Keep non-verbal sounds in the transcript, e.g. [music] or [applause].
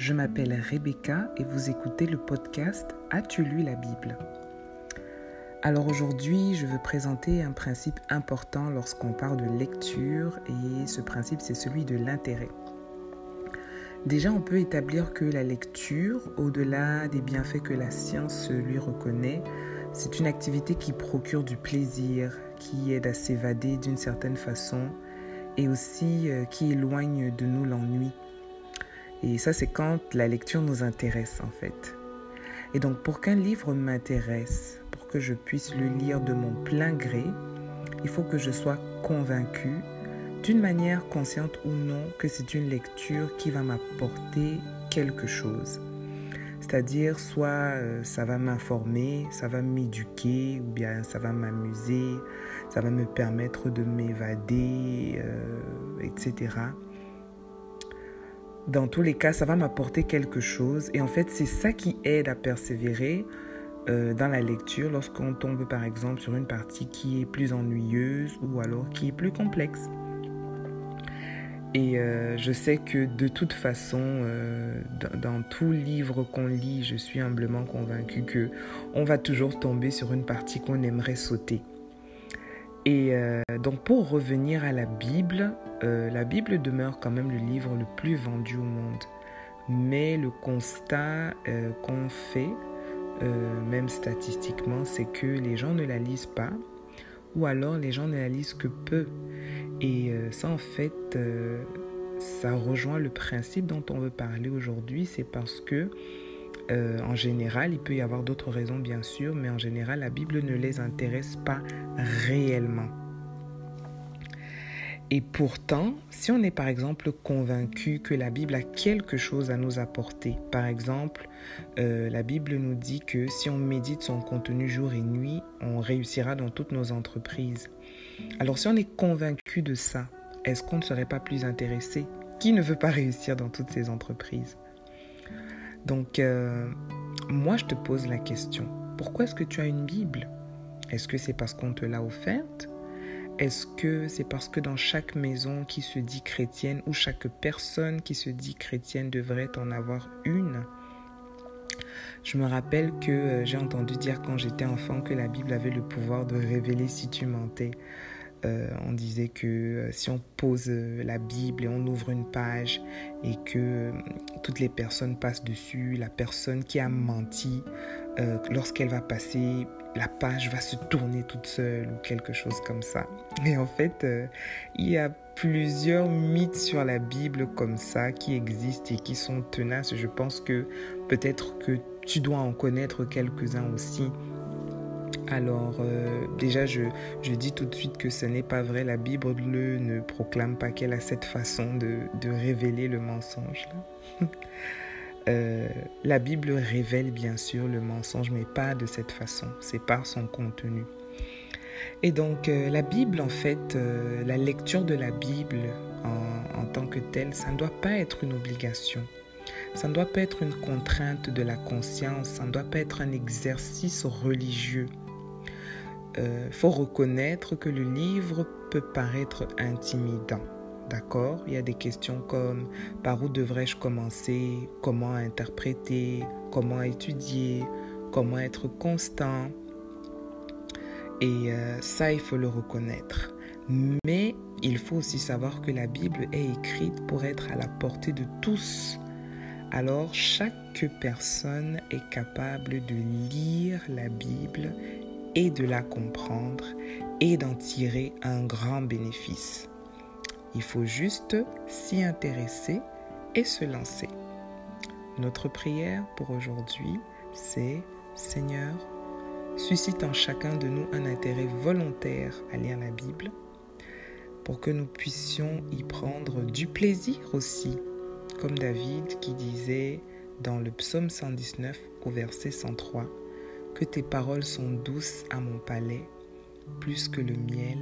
je m'appelle Rebecca et vous écoutez le podcast As-tu lu la Bible? Alors aujourd'hui, je veux présenter un principe important lorsqu'on parle de lecture et ce principe c'est celui de l'intérêt. Déjà, on peut établir que la lecture, au-delà des bienfaits que la science lui reconnaît, c'est une activité qui procure du plaisir, qui aide à s'évader d'une certaine façon et aussi euh, qui éloigne de nous l'ennui. Et ça, c'est quand la lecture nous intéresse en fait. Et donc, pour qu'un livre m'intéresse, pour que je puisse le lire de mon plein gré, il faut que je sois convaincu, d'une manière consciente ou non, que c'est une lecture qui va m'apporter quelque chose. C'est-à-dire, soit euh, ça va m'informer, ça va m'éduquer, ou bien ça va m'amuser, ça va me permettre de m'évader, euh, etc dans tous les cas, ça va m'apporter quelque chose. Et en fait, c'est ça qui aide à persévérer euh, dans la lecture lorsqu'on tombe par exemple sur une partie qui est plus ennuyeuse ou alors qui est plus complexe. Et euh, je sais que de toute façon, euh, dans, dans, tout livre qu'on lit, je suis humblement convaincue que on va toujours tomber sur une partie qu'on aimerait sauter. Et euh, donc pour revenir à la Bible, euh, la Bible demeure quand même le livre le plus vendu au monde. Mais le constat euh, qu'on fait, même statistiquement, c'est que les gens ne la lisent pas ou alors les gens ne la lisent que peu. Et ça en fait, ça rejoint le principe dont on veut parler aujourd'hui, c'est parce que euh, en général, il peut y avoir d'autres raisons bien sûr, mais en général, la Bible ne les intéresse pas réellement. Et pourtant, si on est par exemple convaincu que la Bible a quelque chose à nous apporter, par exemple, euh, la Bible nous dit que si on médite son contenu jour et nuit, on réussira dans toutes nos entreprises. Alors si on est convaincu de ça, est-ce qu'on ne serait pas plus intéressé? Qui ne veut pas [laughs] réussir dans toutes ces entreprises? Donc, euh, moi, je te pose la question, pourquoi est-ce que tu as une Bible? Est-ce que c'est parce qu'on te l'a offerte? Est-ce que c'est parce que dans chaque maison qui se dit chrétienne ou chaque personne qui se dit chrétienne devrait en avoir une? Je me rappelle que euh, j'ai entendu dire quand j'étais enfant que la Bible avait le pouvoir de révéler si tu mentais. Euh, on disait que euh, si on pose euh, la Bible et on ouvre une page et que toutes les personnes passent dessus, la personne qui a menti, lorsqu'elle va passer, la page va se tourner toute seule ou quelque chose comme ça. [laughs] Et en fait, il y a plusieurs mythes sur la Bible comme ça qui existent et qui sont tenaces. Je pense que peut-être que tu dois en connaître quelques-uns aussi. Alors euh, déjà, je, dis tout de suite que ce n'est pas vrai. La Bible ne proclame pas qu'elle a cette façon de, révéler le mensonge. [laughs] Euh, la Bible révèle bien sûr le mensonge, mais pas de cette façon. C'est par son contenu. Et donc euh, la Bible, en fait, la lecture de la Bible en tant que telle, ça ne doit pas être une obligation. Ça ne doit pas être une contrainte de la conscience, ça ne doit pas être un exercice religieux il euh, faut reconnaître que le livre peut paraître intimidant. D'accord? Il y a des questions comme par où devrais-je commencer? Comment interpréter? Comment étudier? Comment être constant? Et euh, ça, il faut le reconnaître. Mais il faut aussi savoir que la Bible est écrite pour être à la portée de tous. Alors chaque personne est capable de lire la Bible et de la comprendre et d'en tirer un grand bénéfice. Il faut juste s'y intéresser et se lancer. Notre prière pour aujourd'hui, c'est Seigneur, suscite en chacun de nous un intérêt volontaire à lire la Bible pour que nous puissions y prendre du plaisir aussi, comme David qui disait dans le psaume 119 au verset 103, que tes paroles sont douces à mon palais, plus que le miel